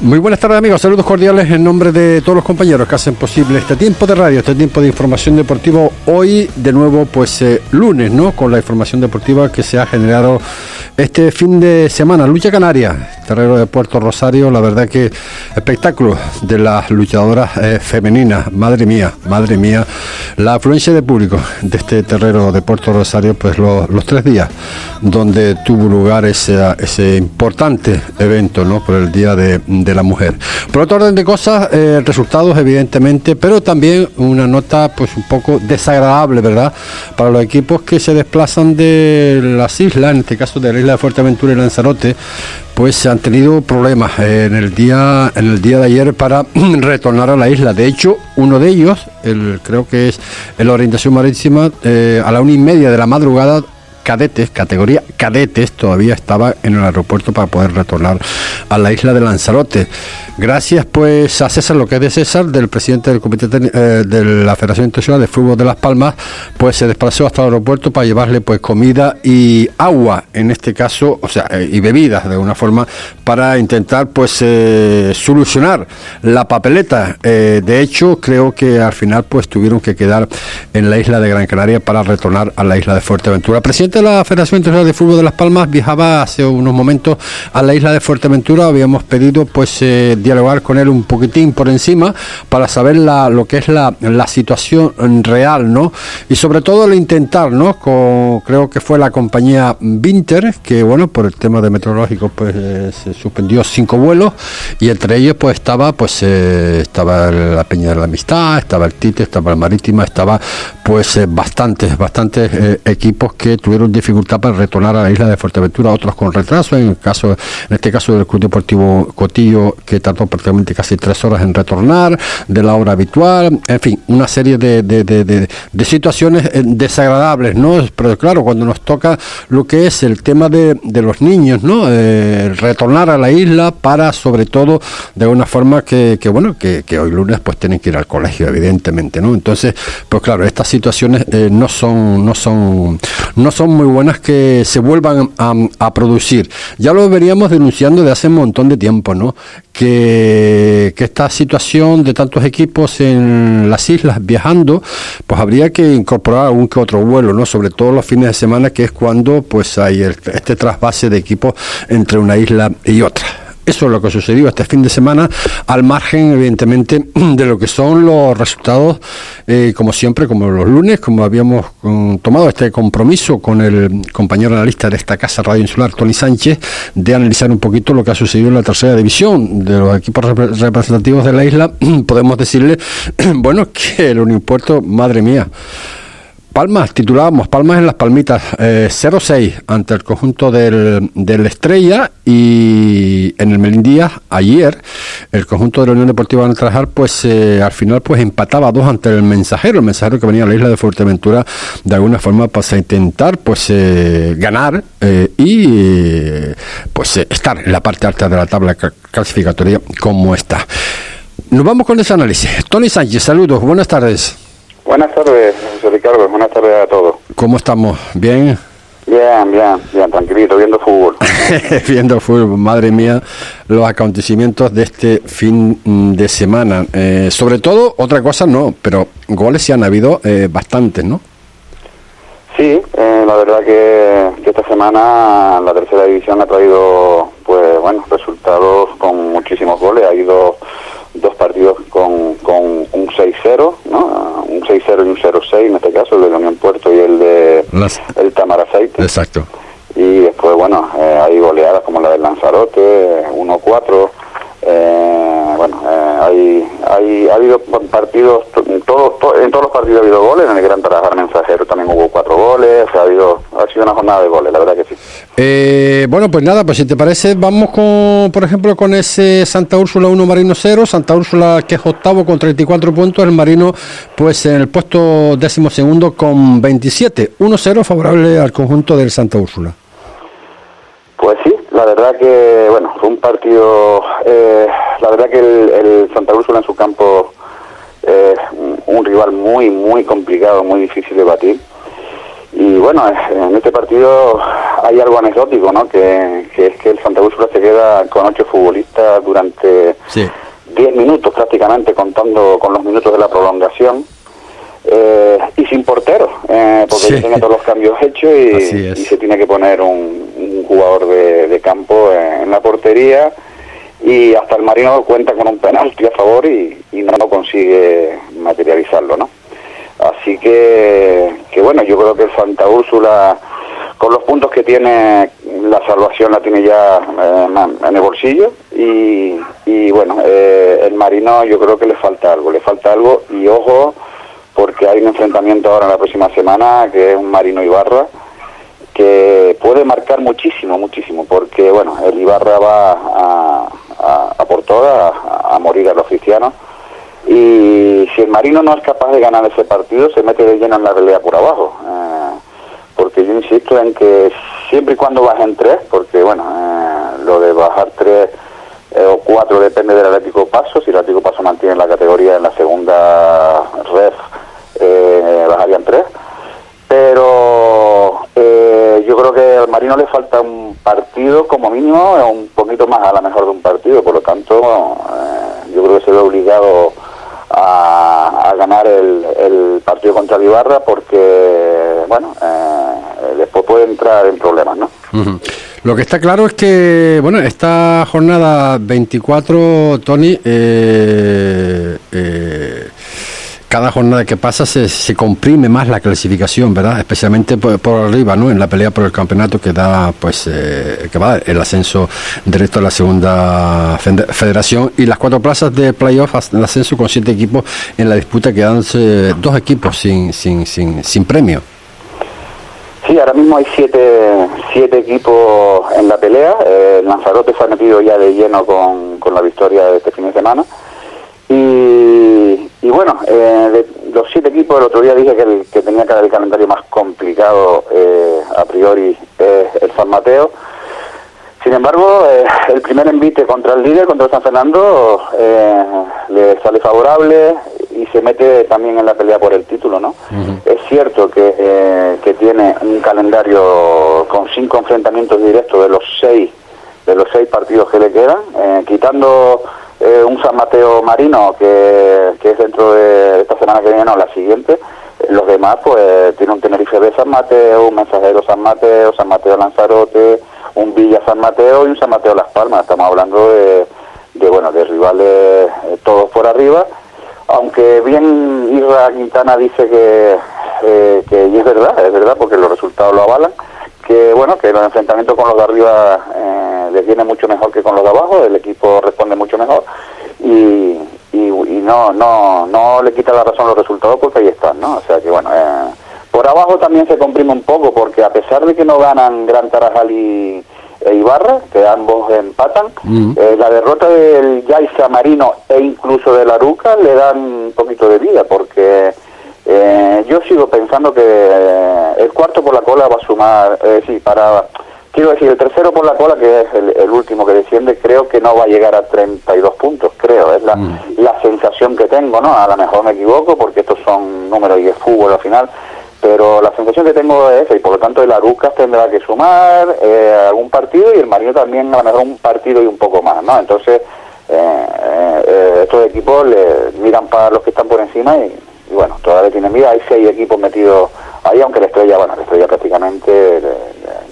Muy buenas tardes amigos, saludos cordiales en nombre de todos los compañeros que hacen posible este tiempo de radio, este tiempo de información deportiva. Hoy de nuevo pues eh, lunes, ¿no? Con la información deportiva que se ha generado este fin de semana. Lucha Canaria, terreno de Puerto Rosario, la verdad que espectáculo de las luchadoras eh, femeninas. Madre mía, madre mía, la afluencia de público de este terreno de Puerto Rosario, pues los tres días donde tuvo lugar ese, ese importante evento, ¿no? Por el Día de de la mujer. Por otro orden de cosas, eh, resultados evidentemente, pero también una nota pues un poco desagradable, ¿verdad? Para los equipos que se desplazan de las islas, en este caso de la isla de Fuerteventura y Lanzarote, pues se han tenido problemas en el día en el día de ayer para retornar a la isla. De hecho, uno de ellos, el, creo que es en la orientación marítima, eh, a la una y media de la madrugada cadetes, categoría cadetes, todavía estaba en el aeropuerto para poder retornar a la isla de Lanzarote. Gracias pues a César, lo que es de César, del presidente del Comité eh, de la Federación Internacional de Fútbol de Las Palmas, pues se desplazó hasta el aeropuerto para llevarle pues comida y agua, en este caso, o sea, eh, y bebidas de alguna forma, para intentar pues eh, solucionar la papeleta. de hecho, creo que al final pues tuvieron que quedar en la isla de Gran Canaria para retornar a la isla de Fuerteventura. presidente la Federación Internacional de Fútbol de Las Palmas viajaba hace unos momentos a la isla de Fuerteventura. Habíamos pedido pues eh, dialogar con él un poquitín por encima para saber lo que es la, situación real, ¿no? Y sobre todo el intentar, ¿no? Con, creo que fue la compañía Winter, que bueno, por el tema de meteorológico pues eh, se suspendió cinco vuelos y entre ellos pues estaba pues eh, estaba la Peña de la Amistad, estaba el Tite, estaba el Marítima, estaba pues bastantes, bastantes equipos que tuvieron dificultad para retornar a la isla de Fuerteventura, otros con retraso, en el caso, en este caso del Club Deportivo Cotillo, que tardó prácticamente casi tres horas en retornar, de la hora habitual, en fin, una serie de, de, de, situaciones eh, desagradables, ¿no? Pero claro, cuando nos toca lo que es el tema de, los niños, ¿no? Eh, retornar a la isla para, sobre todo, de una forma que, que bueno, que, que, hoy lunes pues tienen que ir al colegio, evidentemente, ¿no? Entonces, pues claro, estas situaciones eh, no son, no son, no son muy buenas que se vuelvan a, producir. Ya lo veríamos denunciando de hace un montón de tiempo, ¿no? Que, que esta situación de tantos equipos en las islas viajando, pues habría que incorporar algún que otro vuelo, ¿no? Sobre todo los fines de semana, que es cuando pues hay este trasvase de equipos entre una isla y otra. Eso es lo que sucedió este fin de semana, al margen, evidentemente, de lo que son los resultados, eh, como siempre, como los lunes, como habíamos tomado este compromiso con el compañero analista de esta casa Radio Insular, Tony Sánchez, de analizar un poquito lo que ha sucedido en la tercera división de los equipos representativos de la isla. Podemos decirle, bueno, que el Unipuerto, madre mía, Palmas, titulábamos Palmas en las Palmitas, 0-6 eh, ante el conjunto del, del, Estrella y en el Melindía ayer el conjunto de la Unión Deportiva de Trabajar pues eh, al final pues empataba dos ante el Mensajero, el Mensajero que venía a la isla de Fuerteventura de alguna forma para intentar pues eh, ganar y pues estar en la parte alta de la tabla clasificatoria como está. Nos vamos con ese análisis. Tony Sánchez, saludos, buenas tardes. Buenas tardes, José Ricardo. Buenas tardes a todos. ¿Cómo estamos? ¿Bien? Bien, bien, bien, tranquilito, viendo fútbol. viendo fútbol, madre mía, los acontecimientos de este fin de semana. Eh, sobre todo, otra cosa no, pero goles sí han habido eh, bastantes, ¿no? Sí, eh, la verdad que, que, esta semana la tercera división ha traído, pues bueno, resultados con muchísimos goles. Ha ido dos partidos con, con un 6-0, ¿no? Un 6-0 y un 0-6 en este caso, el de Unión Puerto y el de el Tamaraceite. Exacto. Y después, bueno, eh, hay goleadas como la del Lanzarote, 1-4. Hay, hay, ha habido partidos, en todos los partidos ha habido goles, en el Gran Tarajar Mensajero también hubo cuatro goles, ha, habido, ha sido una jornada de goles, la verdad que sí. Eh, bueno, pues nada, pues si te parece, vamos con, por ejemplo, con ese Santa Úrsula 1 Marino 0, Santa Úrsula que es octavo con 34 puntos, el Marino pues en el puesto décimo segundo con 27, 1-0 favorable al conjunto del Santa Úrsula. Pues sí, la verdad que, bueno, fue un partido, eh, la verdad que el, Santa Úrsula en su campo es un rival muy, muy complicado, muy difícil de batir. Y bueno, en este partido hay algo anecdótico, ¿no? Que, es que el Santa Úrsula se queda con ocho futbolistas durante diez minutos prácticamente, contando con los minutos de la prolongación. Eh, y sin portero, eh, porque tiene todos los cambios hechos y, se tiene que poner un, jugador de, campo en la portería y hasta el Marino cuenta con un penalti a favor y, no consigue materializarlo, ¿no? Así que, que bueno, yo creo que el Santa Úrsula con los puntos que tiene la salvación la tiene ya eh, en el bolsillo y, y bueno eh, el Marino yo creo que le falta algo le falta algo y ojo porque hay un enfrentamiento ahora en la próxima semana que es un Marino Ibarra que puede marcar muchísimo muchísimo porque bueno el Ibarra va a, a, por todas a, morir a los cristianos y si el Marino no es capaz de ganar ese partido se mete de lleno en la pelea por abajo eh, porque yo insisto en que siempre y cuando bajen tres, porque bueno, eh, lo de bajar tres eh, o cuatro depende del Atlético Paso, si el Atlético Paso mantiene la categoría en la segunda ref, eh, bajarían tres, pero yo creo que al Marino le falta un partido como mínimo, un poquito más a la mejor de un partido, por lo tanto yo creo que se ve obligado a, ganar el, partido contra el Ibarra porque, bueno, eh, después puede entrar en problemas, ¿no? Lo que está claro es que, bueno, esta jornada 24, Tony, eh, eh cada jornada que pasa se, se, comprime más la clasificación, ¿verdad? Especialmente por, arriba, ¿no? En la pelea por el campeonato que da, pues, eh, que va el ascenso directo a la segunda federación y las cuatro plazas de playoff, el ascenso con siete equipos en la disputa quedándose dos equipos sin, sin, sin, sin premio. Sí, ahora mismo hay siete, siete equipos en la pelea. Eh, el Lanzarote se ha metido ya de lleno con, con la victoria de este fin de semana. Bueno, eh, de los siete equipos, el otro día dije que, el, que tenía que el calendario más complicado eh, a priori es el San Mateo. Sin embargo, eh, el primer envite contra el líder, contra el San Fernando, le sale favorable y se mete también en la pelea por el título, ¿no? Es cierto que, que tiene un calendario con cinco enfrentamientos directos de los seis de los seis partidos que le quedan, quitando eh, un San Mateo Marino que, que, es dentro de esta semana que viene o la siguiente. Los demás, pues, tiene un Tenerife de San Mateo, un Mensajero San Mateo, San Mateo Lanzarote, un Villa San Mateo y un San Mateo Las Palmas. Estamos hablando de, bueno, de rivales eh, todos por arriba. Aunque bien Isra Quintana dice que, eh, que y es verdad, es verdad, porque los resultados lo avalan, que bueno, que los enfrentamientos con los de arriba eh, les viene mucho mejor que con los de abajo, el equipo responde mucho mejor y, y, no, no, no le quita la razón los resultados porque ahí están, ¿no? O sea que bueno, eh, por abajo también se comprime un poco porque a pesar de que no ganan Gran Tarajal y e Ibarra, que ambos empatan, eh, la derrota del Yaiza Marino e incluso de la Ruca le dan un poquito de vida porque eh, yo sigo pensando que eh, el cuarto por la cola va a sumar, eh, sí, para, quiero decir, el tercero por la cola, que es el, último que desciende, creo que no va a llegar a 32 puntos, creo, es la, mm. la sensación que tengo, ¿no? A lo mejor me equivoco porque estos son números y es fútbol al final, pero la sensación que tengo es esa y por lo tanto el Arucas tendrá que sumar eh, algún partido y el Marino también a lo mejor un partido y un poco más, ¿no? Entonces, estos equipos le miran para los que están por encima y y bueno, todavía tiene vida, hay seis equipos metidos ahí, aunque la estrella, bueno, la estrella prácticamente,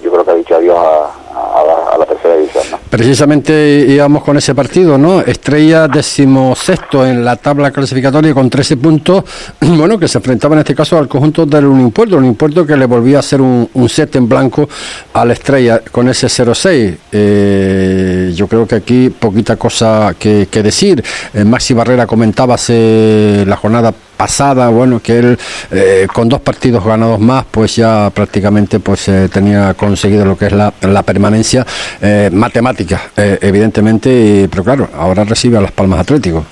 yo creo que ha dicho adiós a, la, tercera división. ¿no? Precisamente íbamos con ese partido, ¿no? Estrella decimosexto en la tabla clasificatoria con 13 puntos, bueno, que se enfrentaba en este caso al conjunto del Unión Puerto, un Puerto que le volvía a hacer un, set en blanco a la Estrella con ese 0-6. Eh, yo creo que aquí poquita cosa que, decir. Eh, Maxi Barrera comentaba hace la jornada pasada, bueno, que él eh, con dos partidos ganados más, pues ya prácticamente pues eh, tenía conseguido lo que es la, la permanencia eh, matemática, evidentemente, pero claro, ahora recibe a Las Palmas Atlético.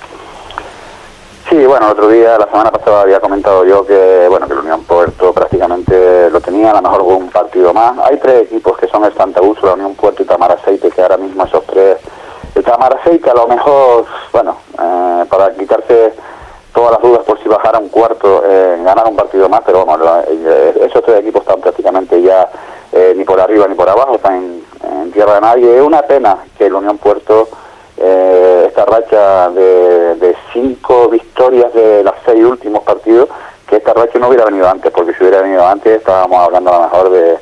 Sí, bueno, el otro día, la semana pasada había comentado yo que, bueno, que el Unión Puerto prácticamente lo tenía, a lo mejor un partido más. Hay tres equipos que son el Santa Úrsula, Unión Puerto y Tamar Aceite, que ahora mismo esos tres, el Tamar Aceite a lo mejor, bueno, para quitarse todas las dudas por si bajara un cuarto, eh, ganar un partido más, pero bueno, eh, esos tres equipos están prácticamente ya eh, arriba ni por abajo, está en, tierra de nadie. Es una pena que el Unión Puerto, eh, esta racha de, de cinco victorias de las seis últimos partidos, que esta racha no hubiera venido antes, porque si hubiera venido antes estábamos hablando a lo mejor de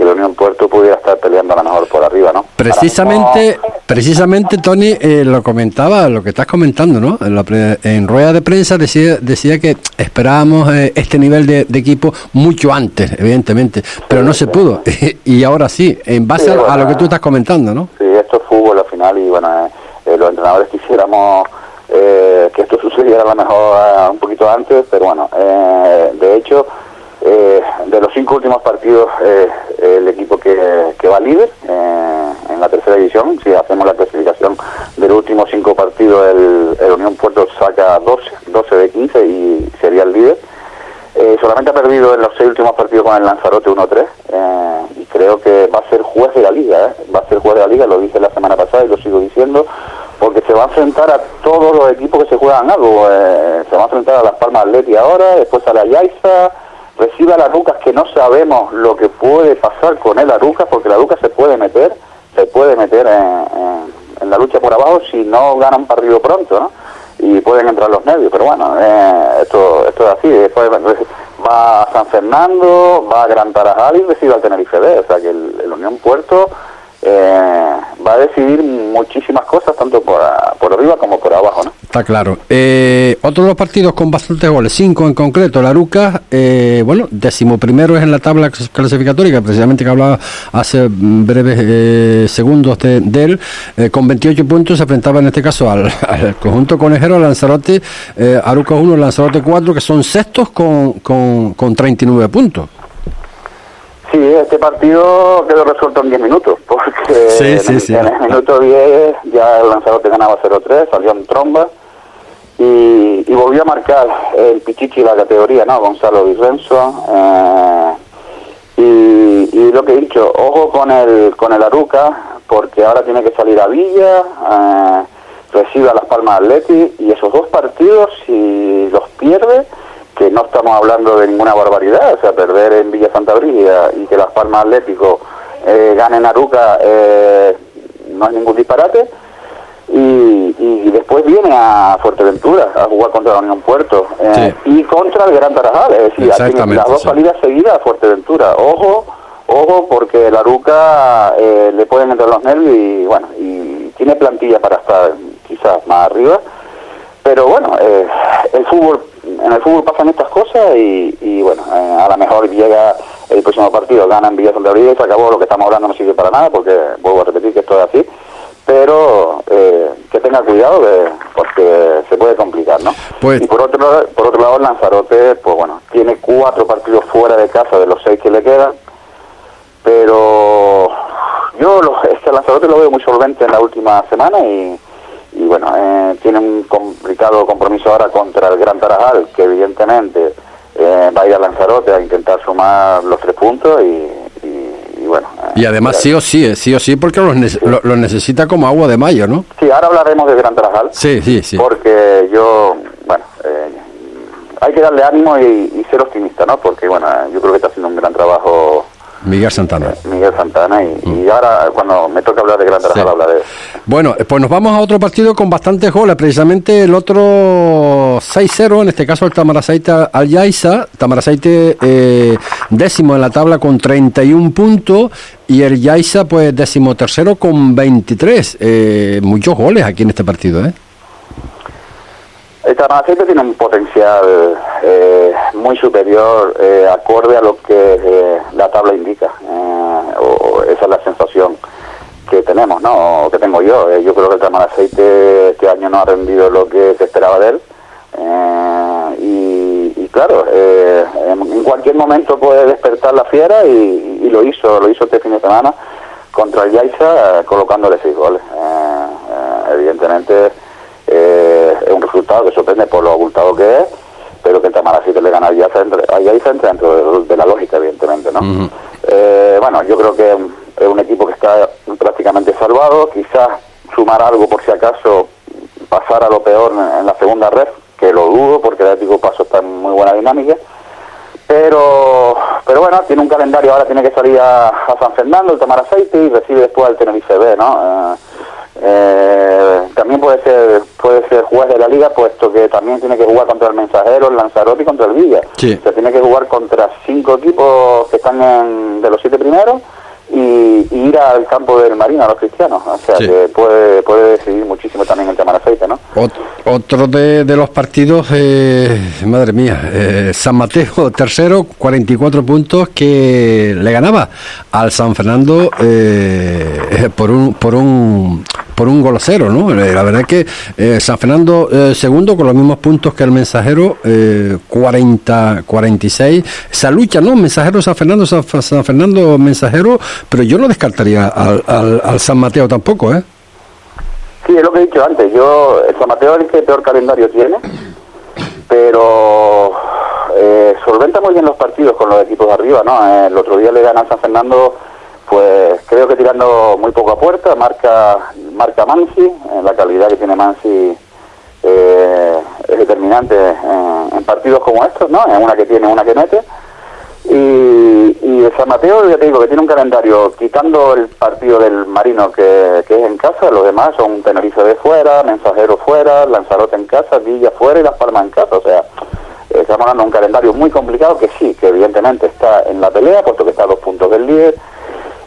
que la Unión Puerto pudiera estar peleando a lo mejor por arriba, ¿no? Precisamente, precisamente Tony, eh, lo comentaba, lo que estás comentando, ¿no? En, rueda de prensa decía, decía que esperábamos eh, este nivel de, equipo mucho antes, evidentemente, pero no se pudo. y ahora sí, en base a, lo que tú estás comentando, ¿no? Sí, esto es fútbol al final y bueno, eh, los entrenadores quisiéramos que esto sucediera a lo mejor un poquito antes, pero bueno, de hecho eh, de los cinco últimos partidos, eh, el equipo que, va líder eh, en la tercera división, si hacemos la clasificación de los últimos cinco partidos, el, Unión Puerto saca 12, 12 de 15 y sería el líder. solamente ha perdido en los seis últimos partidos con el Lanzarote 1-3 y creo que va a ser juez de la liga, va a ser juez de la liga, lo dije la semana pasada y lo sigo diciendo, porque se va a enfrentar a todos los equipos que se juegan algo. se va a enfrentar a Las Palmas Atleti ahora, después a la Yaiza, recibe a la Lucas que no sabemos lo que puede pasar con él a Lucas porque la Lucas se puede meter, se puede meter en, la lucha por abajo si no gana un partido pronto, ¿no? Y pueden entrar los medios, pero bueno, eh, esto, esto es así. Después va a San Fernando, va a Gran Tarajal y recibe al Tenerife B, o sea que el Unión Puerto eh, va a decidir muchísimas cosas, tanto por, por arriba como por abajo. ¿no? Está claro. Eh, otro de los partidos con bastantes goles, cinco en concreto. La Ruca, eh, bueno, primero es en la tabla clasificatoria, precisamente que hablaba hace breves eh, segundos de, él, con 28 puntos se enfrentaba en este caso al, conjunto conejero, Lanzarote, Aruca 1, Lanzarote 4, que son sextos con, con, con 39 puntos. Sí, partido quedó resuelto en 10 minutos, porque en, el minuto 10 ya el Lanzarote ganaba 0-3, salió en tromba y, volvió a marcar el Pichichi la categoría, ¿no? Gonzalo Virrenzo. Eh, y, lo que he dicho, ojo con el con el Aruca, porque ahora tiene que salir a Villa, eh, recibe a Las Palmas Atleti, y esos dos partidos, si los pierde, que no estamos hablando de ninguna barbaridad, o sea, perder en Villa Santa Brígida y que Las Palmas Atlético eh, gane en Aruca eh, no es ningún disparate. Y, después viene a Fuerteventura a jugar contra la Unión Puerto eh, y contra el Gran Tarajal, es decir, las dos salidas seguidas a Fuerteventura. Ojo, ojo, porque la Aruca eh, le pueden entrar los nervios y bueno, y tiene plantilla para estar quizás más arriba. Pero bueno, el fútbol en el fútbol pasan estas cosas y, bueno, eh, a lo mejor llega el próximo partido, ganan Villa Santa y se acabó. Lo que estamos hablando, no sirve para nada, porque vuelvo a repetir que esto es así, pero eh, que tenga cuidado porque se puede complicar, ¿no? Pues... Y por otro, por otro lado, Lanzarote, pues bueno, tiene cuatro partidos fuera de casa de los seis que le quedan, pero yo lo, este Lanzarote lo veo muy solvente en la última semana y y bueno, eh, tiene un complicado compromiso ahora contra el Gran Tarajal, que evidentemente eh, va a ir a Lanzarote a intentar sumar los tres puntos y, bueno. y además sí o sí, eh, sí o sí, porque lo, necesita como agua de mayo, ¿no? Sí, ahora hablaremos del Gran Tarajal. Sí, sí, sí. Porque yo, bueno, hay que darle ánimo y, y, ser optimista, ¿no? Porque bueno, yo creo que está haciendo un gran trabajo Miguel Santana. Miguel Santana, y, y, mm. ahora cuando me toca hablar de Gran Tarajal hablaré. Bueno, eh, pues nos vamos a otro partido con bastantes goles, precisamente el otro 6-0, en este caso el Tamaraceite al Yaiza, Tamaraceite eh, décimo en la tabla con 31 puntos y el Yaiza pues décimo tercero con 23. Eh, muchos goles aquí en este partido, ¿eh? El Tamaraceite tiene un potencial eh, muy superior, eh, acorde a lo que eh, la tabla indica. O esa es la sensación que tenemos, ¿no? O que tengo yo. yo creo que el Tamaraceite este año no ha rendido lo que se esperaba de él. Y, claro, en, cualquier momento puede despertar la fiera y, lo hizo, lo hizo este fin de semana contra el Yaiza colocándole seis goles. evidentemente es un resultado que sorprende por lo abultado que es, pero que el Tamaracite le gana a Yaiza dentro de, la lógica, evidentemente, ¿no? Eh, bueno, yo creo que es un equipo que está prácticamente salvado, quizás sumar algo por si acaso pasar a lo peor en, la segunda red, que lo dudo porque el Atlético Paso está en muy buena dinámica, pero pero bueno, tiene un calendario, ahora tiene que salir a, San Fernando, tomar aceite y recibe después al Tenerife B, ¿no? Eh, también puede ser puede ser juez de la liga puesto que también tiene que jugar contra el Mensajero, el Lanzarote y contra el Villa. Sí. Se tiene que jugar contra cinco equipos que están en, de los siete primeros y, ir al campo del Marino, a los cristianos. O sea, que puede, puede decidir muchísimo también el tema del aceite, ¿no? otro de, de, los partidos, eh, madre mía, eh, San Mateo tercero, 44 puntos que le ganaba al San Fernando eh, por un por un por un gol cero, ¿no? La verdad es que San Fernando segundo con los mismos puntos que el Mensajero, 40 46. Esa lucha, ¿no? Mensajero San Fernando San, San Fernando Mensajero pero yo no descartaría al, al, San Mateo tampoco, ¿eh? Sí, es lo que he dicho antes. Yo, el San Mateo es el que peor calendario tiene, pero eh, solventa muy bien los partidos con los equipos de arriba, ¿no? Eh, el otro día le gana a San Fernando, pues creo que tirando muy poco a puerta, marca marca Mansi, la calidad que tiene Mansi eh, es determinante en partidos como estos, ¿no? En una que tiene, una que mete y, San Mateo, ya te digo, que tiene un calendario, quitando el partido del Marino que, es en casa, los demás son Tenerife de fuera, Mensajero fuera, Lanzarote en casa, Villa fuera y Las Palmas en casa. O sea, estamos hablando de un calendario muy complicado que sí, que evidentemente está en la pelea, puesto que está a dos puntos del líder.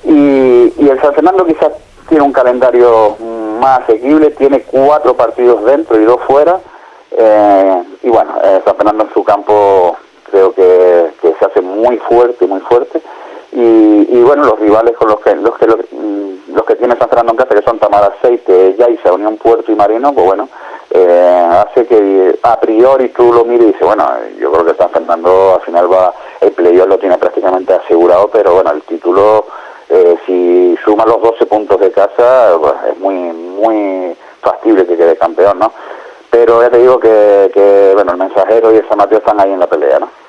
Y, y el San Fernando quizás tiene un calendario más asequible, tiene cuatro partidos dentro y dos fuera. Eh, y bueno, eh, San Fernando en su campo creo que, se hace muy fuerte, muy fuerte. Y, bueno, los rivales con los que los que mm, los, que tiene San Fernando en casa, que son Tamar Aceite, Yaiza, Unión Puerto y Marino, pues bueno, eh, hace que a priori tú lo mires y dices, bueno, yo creo que San Fernando al final va, el playoff lo tiene prácticamente asegurado, pero bueno, el título, eh, si suma los 12 puntos de casa, pues es muy, muy factible que quede campeón, ¿no? Pero ya te digo que, que bueno, el mensajero y el San están ahí en la pelea, ¿no?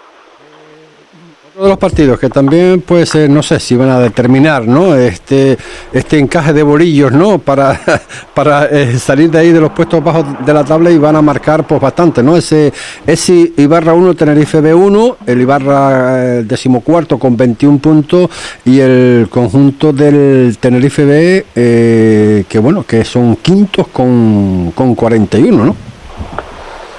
De los partidos que también pues no sé si van a determinar no este este encaje de bolillos no para para eh, salir de ahí de los puestos bajos de la tabla y van a marcar pues bastante no ese ese Ibarra 1 Tenerife B1 el Ibarra eh, decimocuarto con 21 puntos y el conjunto del Tenerife B eh, que bueno que son quintos con, con 41 no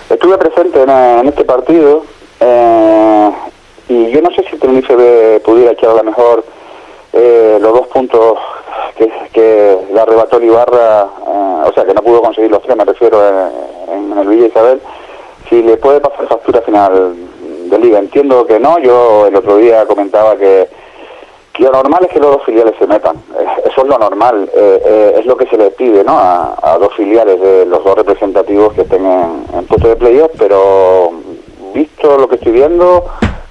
estuve presente en, este partido eh, y yo no sé si Tenerife pudiera echar a lo mejor eh, los dos puntos que, que le arrebató el Ibarra, eh, o sea, que no pudo conseguir los tres, me refiero en, el Villa Isabel, si le puede pasar factura final de liga. Entiendo que no, yo el otro día comentaba que, lo normal es que los dos filiales se metan, eso es lo normal, eh, es lo que se le pide ¿no? a, dos filiales de los dos representativos que estén en, en puesto de playoff, pero visto lo que estoy viendo,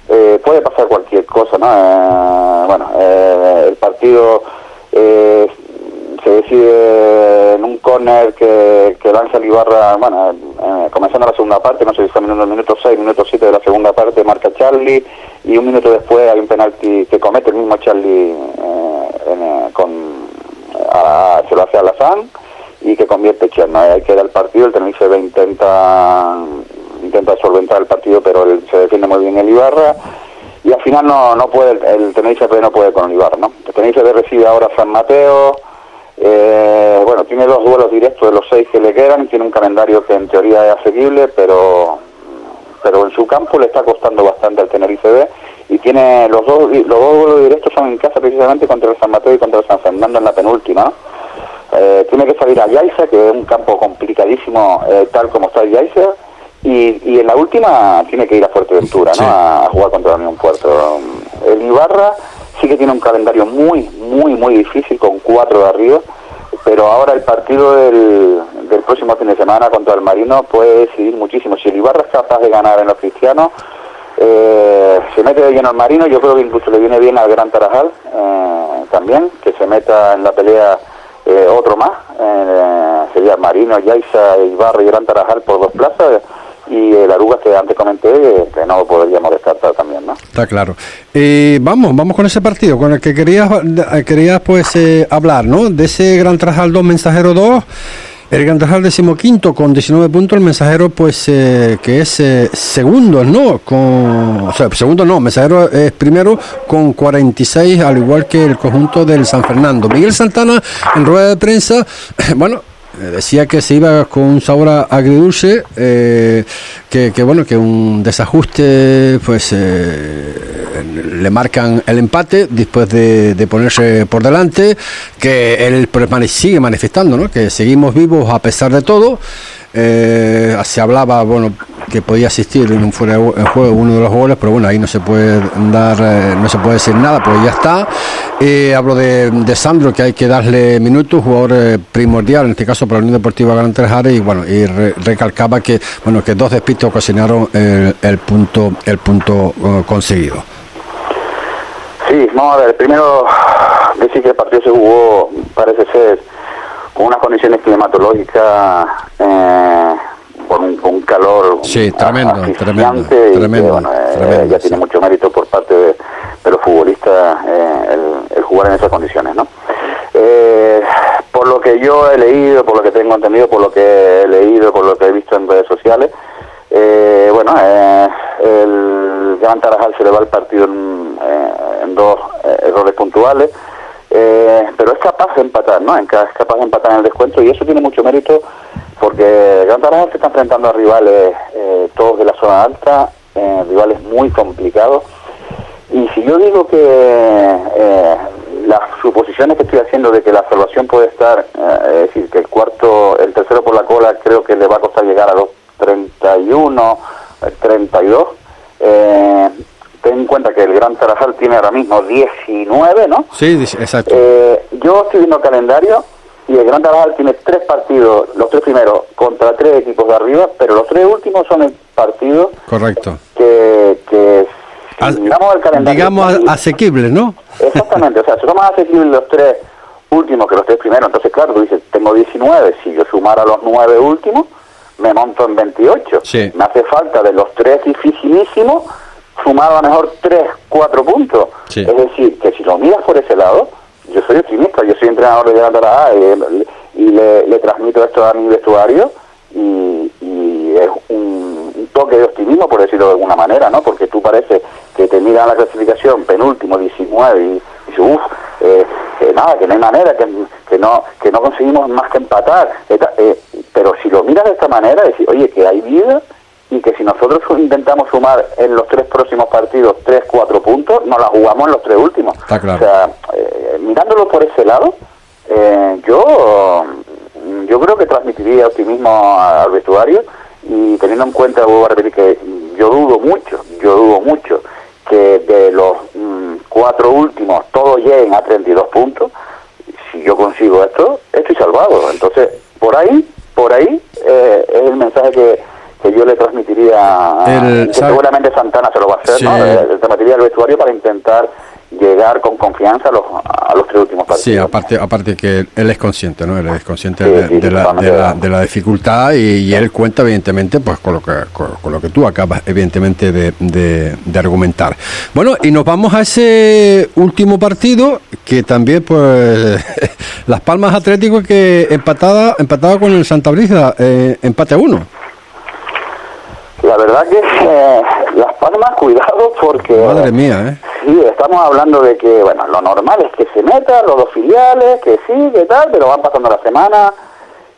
eh, puede pasar cualquier cosa, ¿no? Eh, bueno, eh, el partido se decide en un córner que, que lanza el Ibarra, bueno, comenzando la segunda parte, no sé si en el minuto 6, minuto 7 de la segunda parte, marca Charlie, y un minuto después hay un penalti que comete el mismo Charlie con, se lo hace a Lazán y que convierte Cherno. Ahí queda el partido, el Tenerife intenta intenta solventar el partido, pero se defiende muy bien el Ibarra. Y al final no, no puede, el Tenerife B no puede con el Ibarra, ¿no? El Tenerife B recibe ahora San Mateo, eh, bueno, tiene dos duelos directos de los seis que le quedan, tiene un calendario que en teoría es asequible, pero pero en su campo le está costando bastante al Tenerife B y tiene los dos los dos duelos directos son en casa precisamente contra el San Mateo y contra el San Fernando en la penúltima. Eh, tiene que salir a Yaiza, que es un campo complicadísimo eh, tal como está Yaiza, y, y en la última tiene que ir a Fuerteventura, ¿no? A, jugar contra la Unión Puerto. El Ibarra sí que tiene un calendario muy, muy, muy difícil con cuatro de arriba, pero ahora el partido del, del próximo fin de semana contra el Marino puede decidir muchísimo. Si el Ibarra es capaz de ganar en los cristianos, eh, se mete de lleno al Marino, yo creo que incluso le viene bien al Gran Tarajal eh, también, que se meta en la pelea eh, otro más, sería Marino, Yaiza, Ibarra y Gran Tarajal por dos plazas y el Aruga que antes comenté que no lo podríamos descartar también, ¿no? Está claro. Eh, vamos, vamos con ese partido con el que querías, querías pues eh, hablar, ¿no? De ese Gran Trajal 2 Mensajero 2 El Gran Tarajal decimoquinto con 19 puntos, el mensajero pues eh, que es eh, segundo, ¿no? Con, o sea, segundo no, mensajero es primero con 46, al igual que el conjunto del San Fernando. Miguel Santana en rueda de prensa, bueno, eh, decía que se iba con un sabor agridulce, eh, que, que, bueno, que un desajuste, pues eh, le marcan el empate después de, de, ponerse por delante, que él sigue manifestando, ¿no? que seguimos vivos a pesar de todo. Eh, se hablaba, bueno, que podía asistir en un fuera en juego uno de los goles, pero bueno, ahí no se puede dar, eh, no se puede decir nada, pues ya está. Eh, hablo de, de, Sandro, que hay que darle minutos, jugador eh, primordial, en este caso para la Unión Deportiva Gran Trejare, y bueno, y re, recalcaba que bueno que dos despistes ocasionaron el, el punto, el punto uh, conseguido. Sí, vamos a ver, primero decir que el partido se jugó, parece ser con unas condiciones climatológicas eh, con, un, con, un, calor sí, tremendo, tremendo, y tremendo, que, bueno, eh, tremendo, ya sí. tiene mucho mérito por parte de, de los futbolistas eh, el, el, jugar en esas condiciones, ¿no? Eh, por lo que yo he leído, por lo que tengo entendido, por lo que he leído, por lo que he visto en redes sociales, eh, bueno, eh, el Gran Tarajal se le va el partido en, en dos errores puntuales. Eh, pero es capaz de empatar, ¿no? Es capaz de empatar en el descuento y eso tiene mucho mérito porque Gran Tarajal se está enfrentando a rivales eh, todos de la zona alta, eh, rivales muy complicados. Y si yo digo que las suposiciones que estoy haciendo de que la salvación puede estar, es decir, que el cuarto, el tercero por la cola, creo que le va a costar llegar a los 31, 32. Eh, ten en cuenta que el Gran Tarajal tiene ahora mismo 19, ¿no? Sí, exacto. Eh, yo estoy viendo el calendario y el Gran Tarajal tiene tres partidos, los tres primeros, contra tres equipos de arriba, pero los tres últimos son el partido Correcto. que, que si digamos el calendario... Digamos asequible, ¿no? Exactamente, o sea, son más asequibles los tres últimos que los tres primeros, entonces claro, tú dices, tengo 19, si yo sumara los nueve últimos, me monto en 28. Sí. Me hace falta de los tres dificilísimos sumado a mejor 3, 4 puntos. Sí. Es decir, que si lo miras por ese lado, yo soy optimista, yo soy entrenador de Gran A y, y le, le, transmito esto a mi vestuario y, y es un, un, toque de optimismo, por decirlo de alguna manera, ¿no? Porque tú parece que te miran la clasificación penúltimo, 19 y, y dices, uff, eh, eh, nada, que no hay manera, que, que, no que no conseguimos más que empatar. Eh, pero si lo miras de esta manera, decir, oye, que hay vida y que si nosotros intentamos sumar en los tres próximos partidos tres, cuatro puntos, nos la jugamos en los tres últimos. Está claro. O sea, eh, mirándolo por ese lado, eh, yo yo creo que transmitiría optimismo al vestuario y teniendo en cuenta, voy a repetir que yo dudo mucho, yo dudo mucho que de los mmm, cuatro últimos todos lleguen a 32 puntos. Si yo consigo esto, estoy salvado. Entonces, por ahí, por ahí eh, es el mensaje que que yo le transmitiría el, que seguramente Santana se lo va a hacer, sí. ¿no? Le, le transmitiría al vestuario para intentar llegar con confianza a los, a los tres últimos partidos. Sí, aparte, aparte que él es consciente, ¿no? Él es consciente sí, de, sí, de, la, de, la, de, la, dificultad y, y, él cuenta evidentemente pues con lo que, con, con lo que tú acabas evidentemente de, de, argumentar. Bueno, y nos vamos a ese último partido que también pues Las Palmas Atlético que empatada, empatada con el Santa Brisa, eh, empate a uno. La verdad que eh, Las Palmas, cuidado porque... Madre mía, ¿eh? Sí, estamos hablando de que, bueno, lo normal es que se metan los dos filiales, que sí, que tal, pero van pasando la semana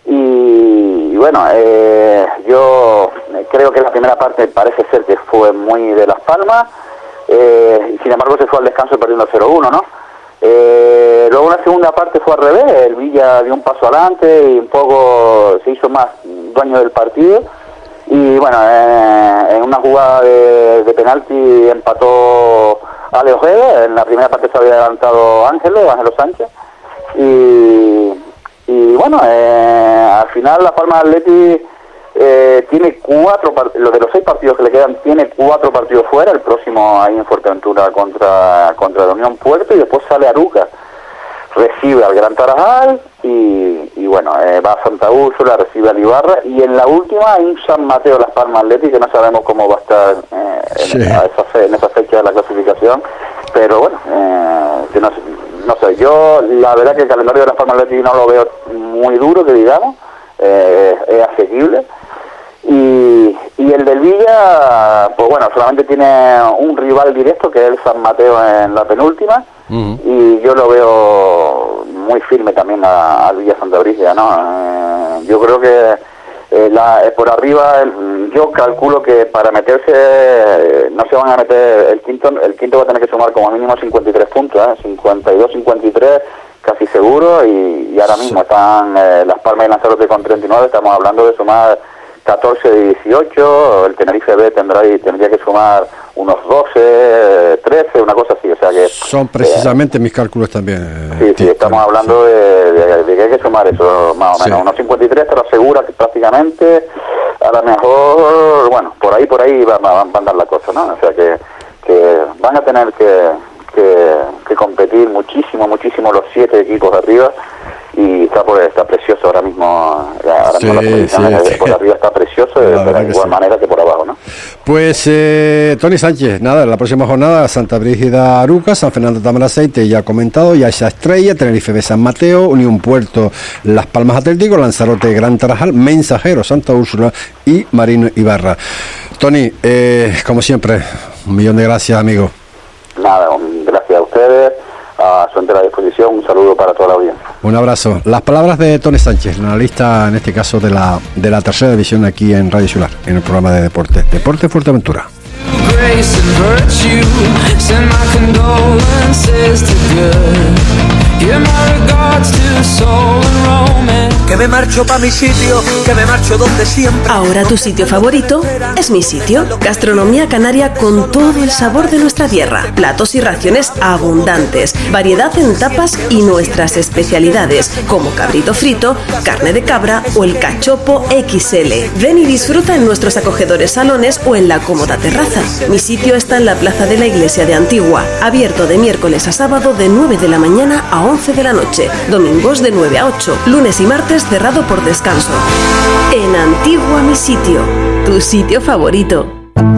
y, y bueno, eh, yo creo que la primera parte parece ser que fue muy de Las Palmas, eh, sin embargo se fue al descanso perdiendo 0-1, ¿no? Eh, luego una segunda parte fue al revés, el Villa dio un paso adelante y un poco se hizo más dueño del partido y bueno, eh, en una jugada de, penalti empató Ale Ojeda, en la primera parte se había adelantado Ángelo, Ángelo Sánchez, y, y bueno, eh, al final la Palma Atleti eh, tiene cuatro, los de los seis partidos que le quedan, tiene cuatro partidos fuera, el próximo ahí en Fuerteventura contra, contra la Unión Puerto, y después sale Aruca recibe al Gran Tarajal y, y bueno, eh, va a Santa Úrsula, recibe al Ibarra y en la última hay un San Mateo Las Palmas Atleti que no sabemos cómo va a estar eh, Sí. en, a esa fe- en esa fecha de la clasificación, pero bueno, eh, que no, sé- no sé, yo la verdad que el calendario de Las Palmas Atleti no lo veo muy duro, que digamos, eh, es asequible. Y, y el del Villa, pues bueno, solamente tiene un rival directo que es el San Mateo en la penúltima. Y yo lo veo muy firme también al Villa Santa Brígida, ¿no? Eh, yo creo que eh, la, eh, por arriba yo calculo que para meterse no se van a meter el quinto el quinto va a tener que sumar como mínimo 53 puntos ¿eh? 52 53 casi seguro y, ahora mismo están las Palmas y Lanzarote con 39 estamos hablando de sumar 14 de 18, el Tenerife B tendrá y tendría que sumar unos 12, 13, una cosa así, o sea que... Son precisamente mis cálculos también. Sí, sí, estamos hablando De, que hay que sumar eso, más o menos, unos 53 te lo asegura que prácticamente, a lo mejor, bueno, por ahí, por ahí van, van, a andar la cosa, ¿no? O sea que, que van a tener que, que, que competir muchísimo, muchísimo los siete equipos de arriba y está por, está precioso ahora mismo ahora mismo por arriba está precioso de, la igual manera que por abajo ¿no? pues eh, Tony Sánchez nada la próxima jornada Santa Brígida Aruca San Fernando Tamaraceite ya ha comentado ya esa estrella Tenerife de San Mateo Unión Puerto Las Palmas Atlético Lanzarote Gran Tarajal Mensajero Santa Úrsula y Marino Ibarra. Tony eh, como siempre un millón de gracias amigo. Nada ustedes a su entera disposición. Un saludo para toda la audiencia. Un abrazo. Las palabras de Tony Sánchez, analista en este caso de la, de la tercera división aquí en Radio Solar, en el programa de deporte. Deporte Fuerteventura. Que me marcho pa' mi sitio, que me marcho donde siempre. Ahora tu sitio favorito es mi sitio. Gastronomía canaria con todo el sabor de nuestra tierra. Platos y raciones abundantes. Variedad en tapas y nuestras especialidades, como cabrito frito, carne de cabra o el cachopo XL. Ven y disfruta en nuestros acogedores salones o en la cómoda terraza. Mi sitio está en la plaza de la iglesia de Antigua, abierto de miércoles a sábado de 9 de la mañana a 11 de la noche, domingos de 9 a 8, lunes y martes cerrado por descanso. En Antigua mi sitio, tu sitio favorito.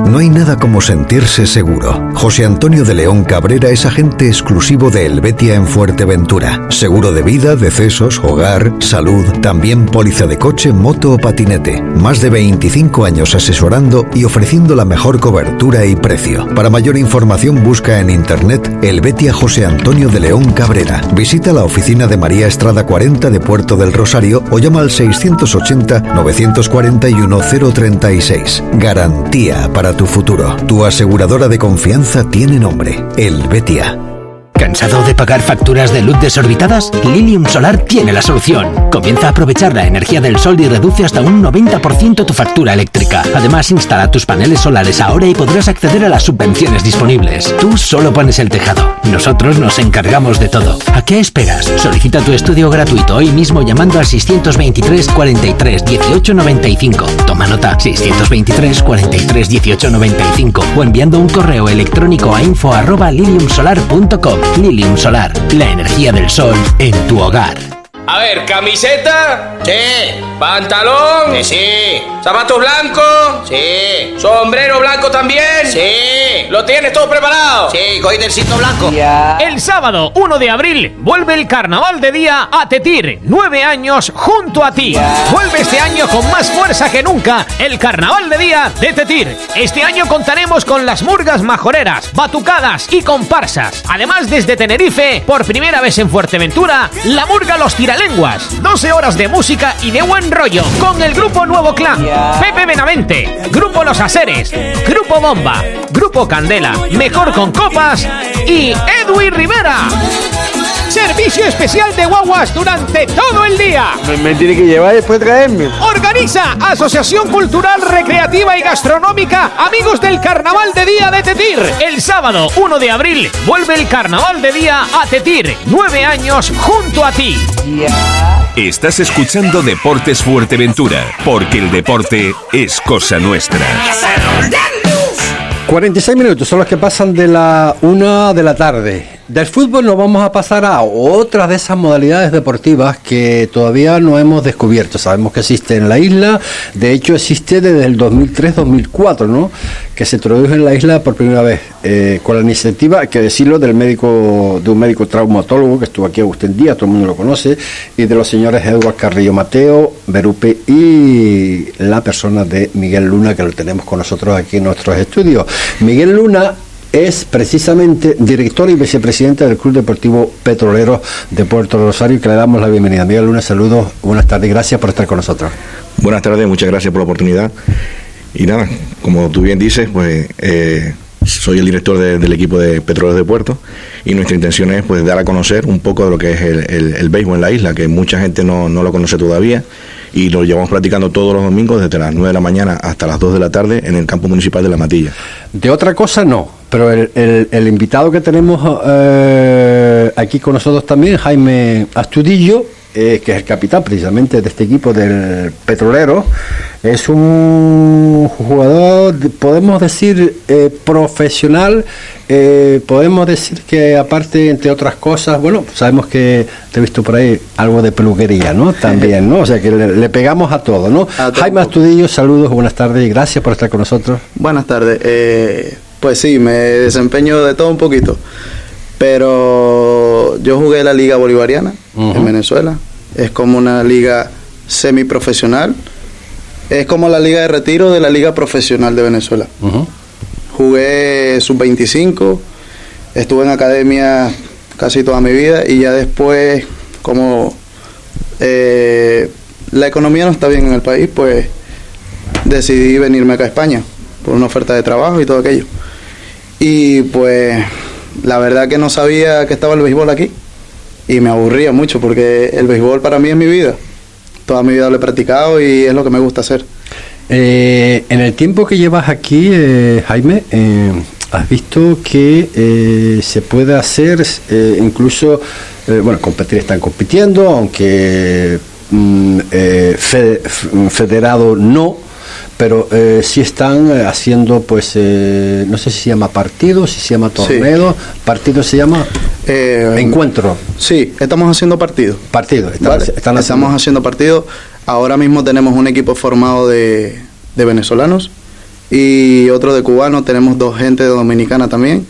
No hay nada como sentirse seguro. José Antonio de León Cabrera es agente exclusivo de Helvetia en Fuerteventura. Seguro de vida, decesos, hogar, salud, también póliza de coche, moto o patinete. Más de 25 años asesorando y ofreciendo la mejor cobertura y precio. Para mayor información busca en internet Helvetia José Antonio de León Cabrera. Visita la oficina de María Estrada 40 de Puerto del Rosario o llama al 680 941 036. Garantía para tu futuro. Tu aseguradora de confianza tiene nombre, El Betia. ¿Cansado de pagar facturas de luz desorbitadas? Lilium Solar tiene la solución. Comienza a aprovechar la energía del sol y reduce hasta un 90% tu factura eléctrica. Además, instala tus paneles solares ahora y podrás acceder a las subvenciones disponibles. Tú solo pones el tejado. Nosotros nos encargamos de todo. ¿A qué esperas? Solicita tu estudio gratuito hoy mismo llamando al 623 43 18 95. Toma nota 623 43 18 95 o enviando un correo electrónico a info arroba liliumsolar.com. Lilium Solar, la energía del sol en tu hogar. A ver, camiseta. Sí. Pantalón. Sí, sí. Zapatos blancos. Sí. Sombrero blanco también. Sí. ¿Lo tienes todo preparado? Sí, cogí del cinto blanco. El sábado 1 de abril vuelve el carnaval de día a Tetir. Nueve años junto a ti. Vuelve este año con más fuerza que nunca el carnaval de día de Tetir. Este año contaremos con las murgas majoreras, batucadas y comparsas. Además, desde Tenerife, por primera vez en Fuerteventura, la murga Los Tiralenguas. 12 horas de música y de buen rollo con el grupo Nuevo Clan, Pepe Benavente, Grupo Los Aceres, Grupo Bomba, Grupo Candela, Mejor con Copas y Edwin Rivera. Servicio especial de guaguas durante todo el día. Me, tiene que llevar después de traerme. Organiza Asociación Cultural, Recreativa y Gastronómica Amigos del Carnaval de Día de Tetir. El sábado 1 de abril vuelve el Carnaval de Día a Tetir. Nueve años junto a ti. Estás escuchando Deportes Fuerteventura, porque el deporte es cosa nuestra. 46 minutos son los que pasan de la una de la tarde. Del fútbol nos vamos a pasar a otras de esas modalidades deportivas que todavía no hemos descubierto. Sabemos que existe en la isla, de hecho existe desde el 2003-2004, ¿no? Que se introdujo en la isla por primera vez eh, con la iniciativa, hay que decirlo, del médico, de un médico traumatólogo que estuvo aquí Agustín Díaz, todo el mundo lo conoce, y de los señores Eduardo Carrillo Mateo, Berupe y la persona de Miguel Luna que lo tenemos con nosotros aquí en nuestros estudios. Miguel Luna es precisamente director y vicepresidente del Club Deportivo Petrolero de Puerto Rosario, que le damos la bienvenida. Miguel Luna, saludos, buenas tardes, gracias por estar con nosotros. Buenas tardes, muchas gracias por la oportunidad. Y nada, como tú bien dices, pues eh, soy el director de- del equipo de Petróleos de Puerto y nuestra intención es pues dar a conocer un poco de lo que es el, el- el béisbol en la isla, que mucha gente no, no lo conoce todavía y lo llevamos practicando todos los domingos desde las 9 de la mañana hasta las 2 de la tarde en el campo municipal de La Matilla. De otra cosa no, pero el, el- el invitado que tenemos eh, aquí con nosotros también, Jaime Astudillo, eh, que es el capitán precisamente de este equipo del Petrolero, es un jugador, de- podemos decir, eh, profesional, eh, podemos decir que aparte, entre otras cosas, bueno, sabemos que te he visto por ahí algo de peluquería, ¿no? También, ¿no? O sea que le, le pegamos a todo, ¿no? Jaime Astudillo, saludos, buenas tardes y gracias por estar con nosotros. Buenas tardes. Pues sí, me desempeño de todo un poquito. Pero yo jugué la Liga Bolivariana en Venezuela. Es como una liga semiprofesional. Es como la liga de retiro de la liga profesional de Venezuela. Jugué sub-25, estuve en academia casi toda mi vida y ya después, como eh, la economía no está bien en el país, pues decidí venirme acá a España por una oferta de trabajo y todo aquello. Y pues la verdad que no sabía que estaba el béisbol aquí y me aburría mucho porque el béisbol para mí es mi vida. Toda mi vida lo he practicado y es lo que me gusta hacer. Eh, en el tiempo que llevas aquí, eh, Jaime, eh, has visto que eh, se puede hacer, eh, incluso, bueno, competir están compitiendo, aunque mm, federado no, pero eh, sí están eh, haciendo, pues, eh, no sé si se llama partido, si se llama torneo, partido se llama encuentro. Sí, estamos haciendo partido. Partido, están, Vale, están haciendo- Estamos haciendo partido. Ahora mismo tenemos un equipo formado de, de venezolanos y otro de cubanos. Tenemos dos gente de dominicana también.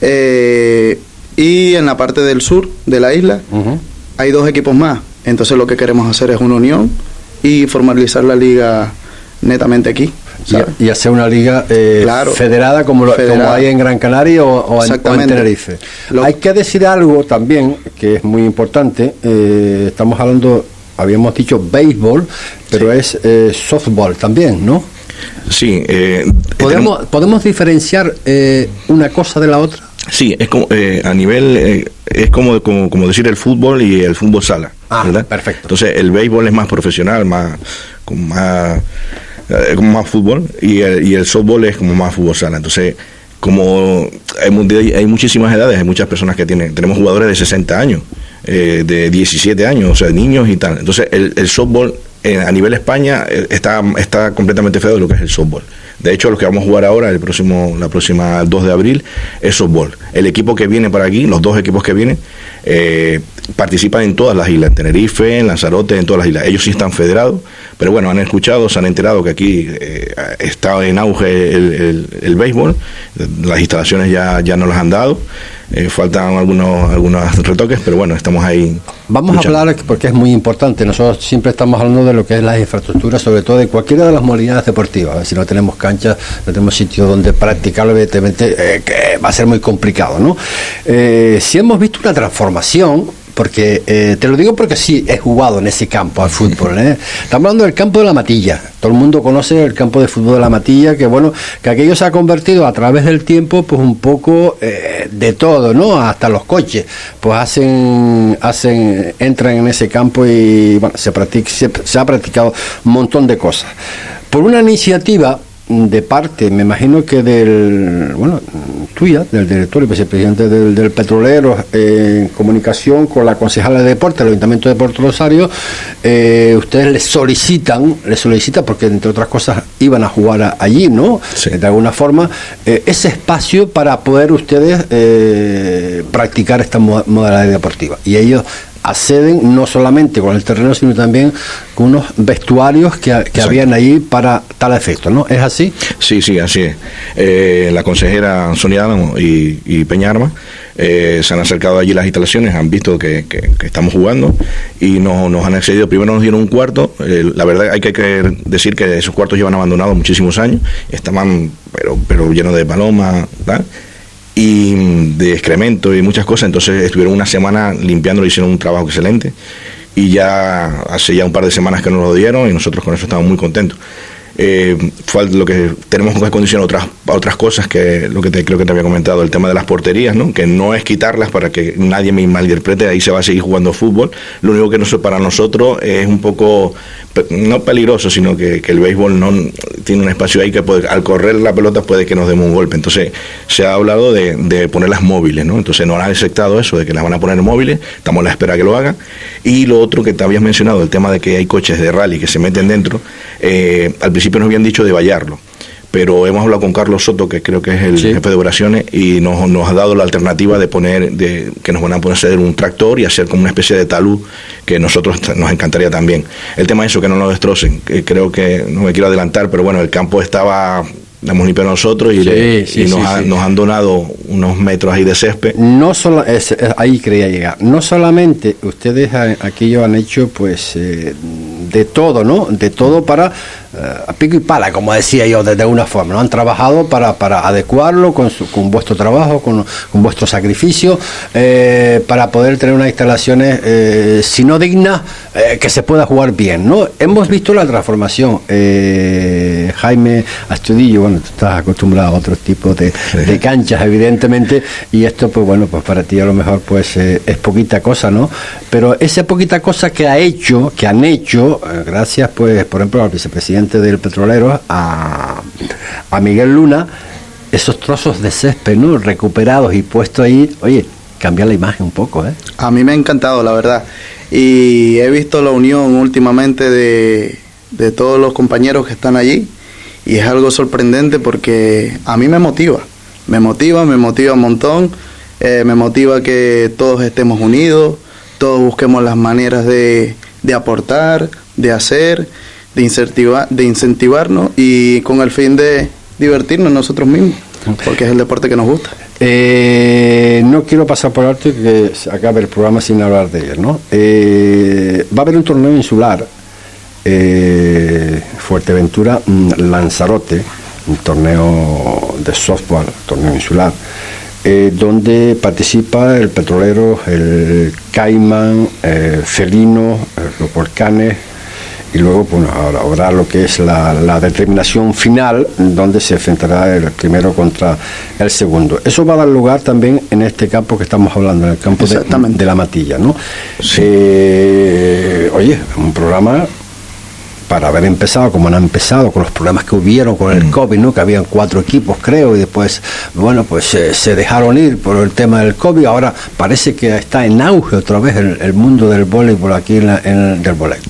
Eh, y en la parte del sur de la isla hay dos equipos más. Entonces lo que queremos hacer es una unión y formalizar la liga netamente aquí. ¿sabes? y, y hacer una liga eh, Claro. federada como, lo- como Federada. hay en Gran Canaria o, o en- o en. Tenerife. Hay que decir algo también que es muy importante. eh, estamos hablando, habíamos dicho béisbol, pero es eh, softball también, ¿no? Sí, eh, ¿Podemos, ¿podemos diferenciar eh, una cosa de la otra? Sí, es como eh, a nivel eh, es como, como como decir el fútbol y el fútbol sala, ¿verdad? Perfecto. Entonces el béisbol es más profesional, más con más eh, como más fútbol y el, y el softball es como más fútbol sala. Entonces como hay, hay muchísimas edades, hay muchas personas que tienen, tenemos jugadores de 60 años, eh, de 17 años, o sea, niños y tal. Entonces el, el softball eh, a nivel España eh, está, está completamente feo de lo que es el softball. De hecho, los que vamos a jugar ahora, el próximo, la próxima 2 de abril, es softball. El equipo que viene para aquí, los dos equipos que vienen, participan en todas las islas, en Tenerife, en Lanzarote, en todas las islas. Ellos sí están federados, pero bueno, han escuchado, se han enterado que aquí eh, está en auge el, el- el béisbol, las instalaciones ya, ya nos las han dado, eh, faltan algunos, algunos retoques, pero bueno, estamos ahí. Vamos luchando. a hablar porque es muy importante. Nosotros siempre estamos hablando de lo que es las infraestructuras, sobre todo de cualquiera de las modalidades deportivas. Si no tenemos canchas, no tenemos sitio donde practicarlo, evidentemente eh, que va a ser muy complicado, ¿no? Eh, si hemos visto una transformación, porque eh, te lo digo porque sí he jugado en ese campo al fútbol. ¿eh? Estamos hablando del campo de la Matilla. Todo el mundo conoce el campo de fútbol de la Matilla, que bueno, que aquello se ha convertido a través del tiempo, pues un poco eh, de todo, ¿no? Hasta los coches, pues hacen, hacen, entran en ese campo y bueno, se, practica, se ha practicado un montón de cosas. Por una iniciativa de parte, me imagino que del, bueno, tuya, del director y vicepresidente del, del Petrolero, eh, en comunicación con la concejala de deporte del Ayuntamiento de Puerto Rosario, eh, ustedes le solicitan, le solicitan, porque entre otras cosas iban a jugar allí, ¿no? De alguna forma, eh, ese espacio para poder ustedes practicar esta modalidad deportiva. Y ellos acceden no solamente con el terreno, sino también con unos vestuarios que, que habían ahí para tal efecto, ¿no? ¿Es así? Sí, sí, así es. Eh, la consejera Sonia y, y Peñarma eh, se han acercado allí las instalaciones, han visto que, estamos jugando y nos, nos, han accedido. Primero nos dieron un cuarto, eh, la verdad hay que decir que esos cuartos llevan abandonados muchísimos años, estaban pero, pero llenos de palomas, ¿verdad? Y de excremento y muchas cosas. Entonces estuvieron una semana limpiándolo, hicieron un trabajo excelente. Y ya hace ya un par de semanas que nos lo dieron y nosotros con eso estamos muy contentos. Eh, lo que tenemos que condicionar otras otras cosas que lo que te, creo que te había comentado el tema de las porterías no que no es quitarlas para que nadie me malinterprete ahí se va a seguir jugando fútbol. Lo único que no para nosotros es un poco no peligroso sino que, el béisbol no tiene un espacio ahí que puede, al correr la pelota puede que nos demos un golpe. Entonces se ha hablado de, de ponerlas móviles no entonces no han aceptado eso de que las van a poner móviles estamos a la espera que lo hagan. Y lo otro que te habías mencionado el tema de que hay coches de rally que se meten dentro eh, al principio principio nos habían dicho de vallarlo, pero hemos hablado con Carlos Soto, que creo que es el jefe de operaciones, y nos, nos, ha dado la alternativa de poner, de, que nos van a poner un tractor y hacer como una especie de talud, que nosotros nos encantaría también. El tema es eso, que no nos destrocen, creo que no me quiero adelantar, pero bueno, el campo estaba hemos limpiado nosotros y, nos, han donado unos metros ahí de césped. No solo, ahí quería llegar, no solamente ustedes aquello han hecho pues eh, de todo, ¿no? De todo para a pico y pala, como decía yo, de, una forma, ¿no? Han trabajado para, para adecuarlo con, con vuestro trabajo, con, vuestro sacrificio, eh, para poder tener unas instalaciones, si no dignas, que se pueda jugar bien, ¿no? Hemos visto la transformación, Jaime Astudillo, bueno, estás acostumbrado a otros tipos de, canchas, evidentemente, y esto, pues bueno, pues para ti a lo mejor pues eh, es poquita cosa, ¿no? Pero esa poquita cosa que ha hecho, que han hecho, eh, gracias pues, por ejemplo, al vicepresidente del Petrolero, a, a Miguel Luna, esos trozos de césped. Recuperados y puestos ahí, oye, cambia la imagen un poco, ¿eh? A mí me ha encantado, la verdad. Y he visto la unión últimamente de, de todos los compañeros que están allí y es algo sorprendente porque a mí me motiva, me motiva, me motiva un montón, eh, me motiva que todos estemos unidos, todos busquemos las maneras de, de aportar, de hacer, de, incentivar, de incentivarnos y con el fin de divertirnos nosotros mismos, porque es el deporte que nos gusta. Eh, no quiero pasar por alto que acabe el programa sin hablar de él, ¿no? Eh, va a haber un torneo insular eh, Fuerteventura mm, Lanzarote, un torneo de softball, torneo insular, eh, donde participa el petrolero, el caimán, el felino, los volcanes, y luego bueno, ahora habrá lo que es la, determinación final, donde se enfrentará el primero contra el segundo. Eso va a dar lugar también en este campo que estamos hablando, en el campo de, la Matilla. ¿no? Eh, oye, un programa para haber empezado como han empezado, con los problemas que hubieron con el mm. COVID, ¿no? que habían cuatro equipos creo, y después, bueno, pues se dejaron ir por el tema del COVID, ahora parece que está en auge otra vez el, mundo del voleibol aquí en, la, en del voleibol,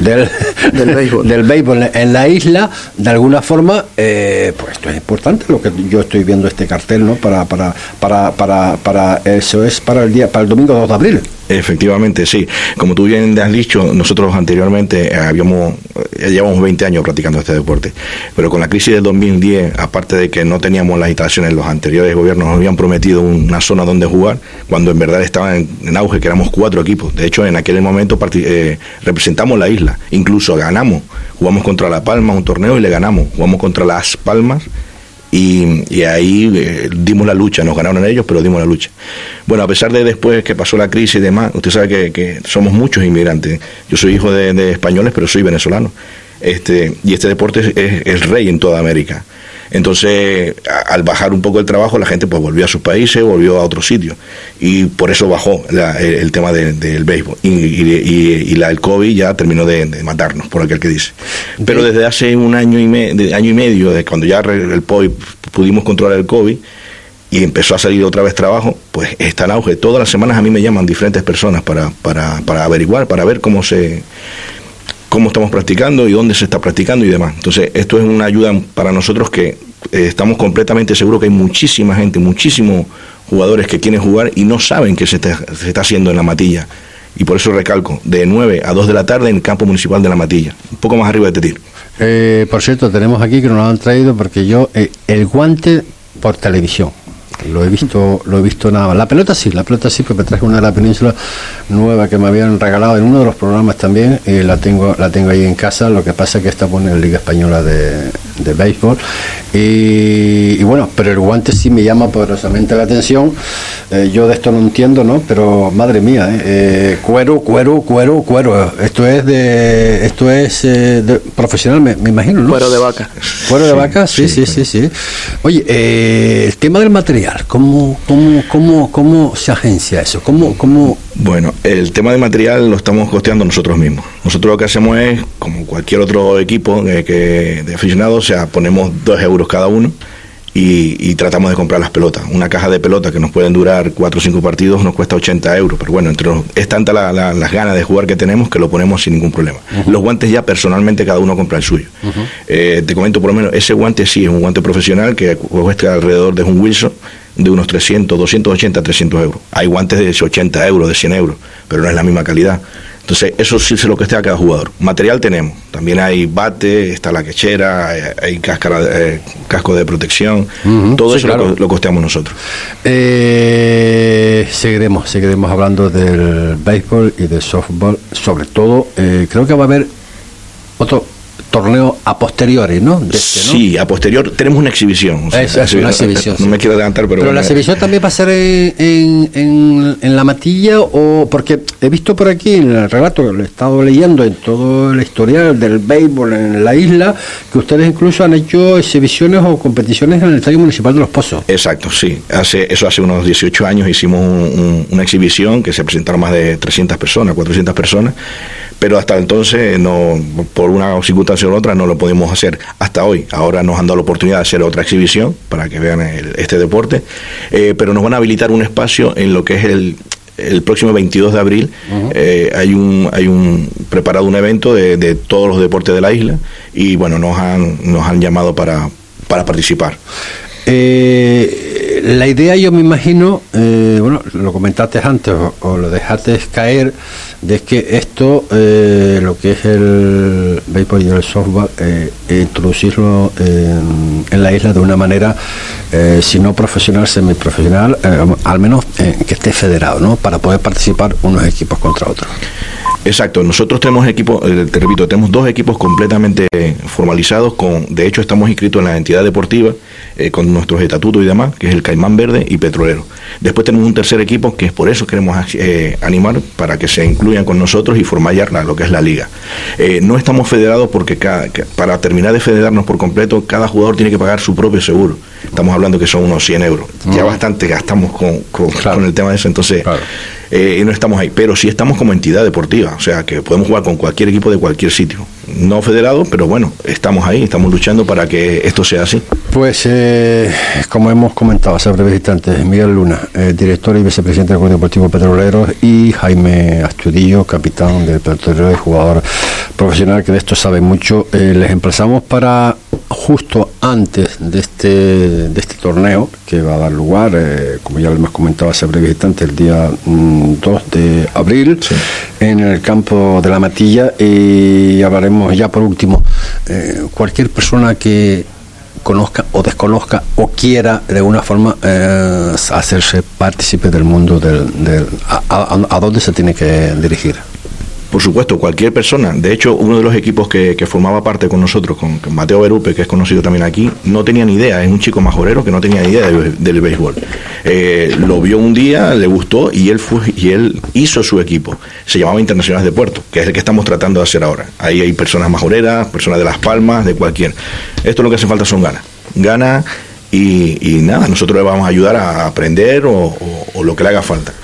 del, del, béisbol. del béisbol en la isla, de alguna forma, eh, pues esto es importante lo que yo estoy viendo este cartel, ¿no? Para, para, para, para, para eso es para el día, para el domingo 2 de abril. Efectivamente, sí. Como tú bien has dicho, nosotros anteriormente habíamos, llevamos 20 años practicando este deporte, pero con la crisis del 2010, aparte de que no teníamos las instalaciones, los anteriores gobiernos nos habían prometido una zona donde jugar, cuando en verdad estaba en, auge, que éramos cuatro equipos. De hecho, en aquel momento eh, representamos la isla, incluso ganamos. Jugamos contra La Palma un torneo y le ganamos. Jugamos contra Las Palmas y, ahí eh, dimos la lucha, nos ganaron ellos, pero dimos la lucha. Bueno, a pesar de después que pasó la crisis y demás, usted sabe que, somos muchos inmigrantes. Yo soy hijo de, españoles, pero soy venezolano. Este, y este deporte es, el rey en toda América. Entonces, al bajar un poco el trabajo, la gente pues volvió a sus países, volvió a otros sitios. Y por eso bajó el, tema del béisbol. Y, la, el COVID ya terminó de, matarnos, por aquel que dice. Pero desde hace un año y, me, año y medio, de cuando ya el POI pudimos controlar el COVID, y empezó a salir otra vez trabajo, pues está en auge. Todas las semanas a mí me llaman diferentes personas para, para, para averiguar, para ver cómo se cómo estamos practicando y dónde se está practicando y demás. Entonces, esto es una ayuda para nosotros que eh, estamos completamente seguros que hay muchísima gente, muchísimos jugadores que quieren jugar y no saben qué se está, se está haciendo en la matilla. Y por eso recalco, de 9 a 2 de la tarde en el campo municipal de la matilla, un poco más arriba de Tetir. Eh, por cierto, tenemos aquí que nos lo han traído porque yo, eh, el guante por televisión lo he visto lo he visto nada más. La pelota sí, la pelota sí, porque traje una de la península nueva que me habían regalado en uno de los programas también y la tengo la tengo ahí en casa. Lo que pasa es que pone en la Liga Española de, de Béisbol. Y, bueno, pero el guante sí me llama poderosamente la atención. Eh, yo de esto no entiendo, ¿no? Pero madre mía, ¿eh? eh cuero, cuero, cuero, cuero. Esto es de esto es eh, de, profesional, me, imagino, ¿no? Cuero de vaca. Cuero de vaca, sí, sí, sí, sí. Oye, el tema del material ¿Cómo, cómo, cómo, cómo se agencia eso? ¿Cómo, cómo... Bueno, el tema de material lo estamos costeando nosotros mismos. Nosotros lo que hacemos es, como cualquier otro equipo que, de aficionados, o sea, ponemos dos euros cada uno y, tratamos de comprar las pelotas. Una caja de pelotas que nos pueden durar cuatro o cinco partidos nos cuesta 80 euros, pero bueno, entre es tanta las ganas de jugar que tenemos que lo ponemos sin ningún problema. Los guantes ya personalmente cada uno compra el suyo. Eh, te comento por lo menos, ese guante sí es un guante profesional que cuesta alrededor de un Wilson de unos 300, 280, 300 euros. Hay guantes de 80 euros, de 100 euros, pero no es la misma calidad. Entonces, eso sí se lo que esté a cada jugador. Material tenemos. También hay bate, está la quechera, hay, cáscara, eh, casco de protección. Todo eso lo, costeamos nosotros. Eh, seguiremos, seguiremos hablando del béisbol y del softball. Sobre todo, eh, creo que va a haber otro torneo a posteriori, ¿no? Este, sí, a posterior tenemos una exhibición. es, una exhibición. No, me quiero adelantar, pero. Pero la exhibición también va a ser en, en, la matilla o porque he visto por aquí en el relato que lo he estado leyendo en todo el historial del béisbol en la isla que ustedes incluso han hecho exhibiciones o competiciones en el Estadio Municipal de Los Pozos. Exacto, sí. Hace eso hace unos 18 años hicimos una exhibición que se presentaron más de 300 personas, 400 personas pero hasta entonces no por una circunstancia u otra no lo podemos hacer hasta hoy. Ahora nos han dado la oportunidad de hacer otra exhibición para que vean este deporte, eh, pero nos van a habilitar un espacio en lo que es el, el próximo 22 de abril. Eh, hay un hay un preparado un evento de, de, todos los deportes de la isla y bueno nos han nos han llamado para para participar eh, la idea yo me imagino, eh, bueno, lo comentaste antes o, lo dejaste caer, de que esto, eh, lo que es el béisbol y el softball, introducirlo en, en, la isla de una manera, si no profesional, semiprofesional, al menos que esté federado, ¿no? Para poder participar unos equipos contra otros. Exacto, nosotros tenemos equipos, eh, te repito, tenemos dos equipos completamente formalizados, con, de hecho estamos inscritos en la entidad deportiva eh, con nuestros estatutos y demás, que es el Caimán Verde y Petrolero. Después tenemos un tercer equipo que es por eso queremos eh, animar para que se incluyan con nosotros y formar ya lo que es la liga. no estamos federados porque para terminar de federarnos por completo, cada jugador tiene que pagar su propio seguro. Estamos hablando que son unos 100 euros. Ya bastante gastamos con, con, el tema de eso, entonces eh, no estamos ahí. Pero sí estamos como entidad deportiva, o sea que podemos jugar con cualquier equipo de cualquier sitio. No federado, pero bueno, estamos ahí, estamos luchando para que esto sea así. Pues, eh, como hemos comentado hace breves instantes, Miguel Luna, eh, director y vicepresidente del Club Deportivo Petrolero, y Jaime Astudillo, capitán del Petrolero y jugador profesional que de esto sabe mucho. Les emplazamos para justo antes de este, de este torneo que va a dar lugar, como ya lo hemos comentado hace breves instantes, el día 2 mm, de abril, en el campo de la Matilla, y hablaremos ya por último, cualquier persona que conozca o desconozca o quiera de alguna forma eh, hacerse partícipe del mundo del, a, a, dónde se tiene que dirigir. Por supuesto, cualquier persona. De hecho, uno de los equipos que, formaba parte con nosotros, con, Mateo Berupe, que es conocido también aquí, no tenía ni idea. Es un chico majorero que no tenía ni idea del, béisbol. Eh, lo vio un día, le gustó y él fue y él hizo su equipo. Se llamaba Internacionales de Puerto, que es el que estamos tratando de hacer ahora. Ahí hay personas majoreras, personas de Las Palmas, de cualquier. Esto lo que hace falta son ganas. ganas y, nada, nosotros le vamos a ayudar a aprender o lo que le haga falta.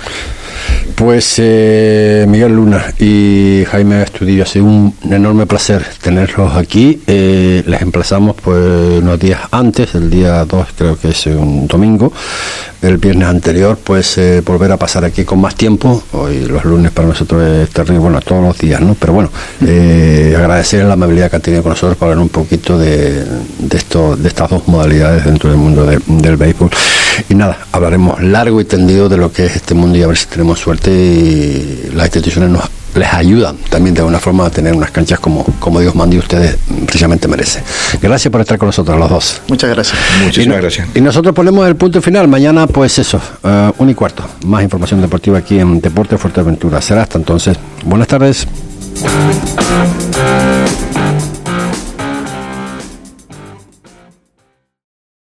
Pues eh, Miguel Luna y Jaime Estudillo, ha sido un enorme placer tenerlos aquí. Eh, les emplazamos pues unos días antes, el día 2 creo que es un domingo, el viernes anterior, pues eh, volver a pasar aquí con más tiempo. Hoy los lunes para nosotros es terrible, bueno, todos los días, ¿no? Pero bueno, agradecer la amabilidad que ha tenido con nosotros para hablar un poquito de, de, esto, de estas dos modalidades dentro del mundo del béisbol. Y nada, hablaremos largo y tendido de lo que es este mundo y a ver si tenemos suerte y las instituciones nos les ayudan también de alguna forma a tener unas canchas como, como Dios manda y ustedes precisamente merecen. Gracias por estar con nosotros los dos. Muchas gracias. Muchísimas gracias. Y nosotros ponemos el punto final. Mañana, pues eso, uh, un y cuarto. Más información deportiva aquí en Deporte Fuerteventura. Será hasta entonces. Buenas tardes.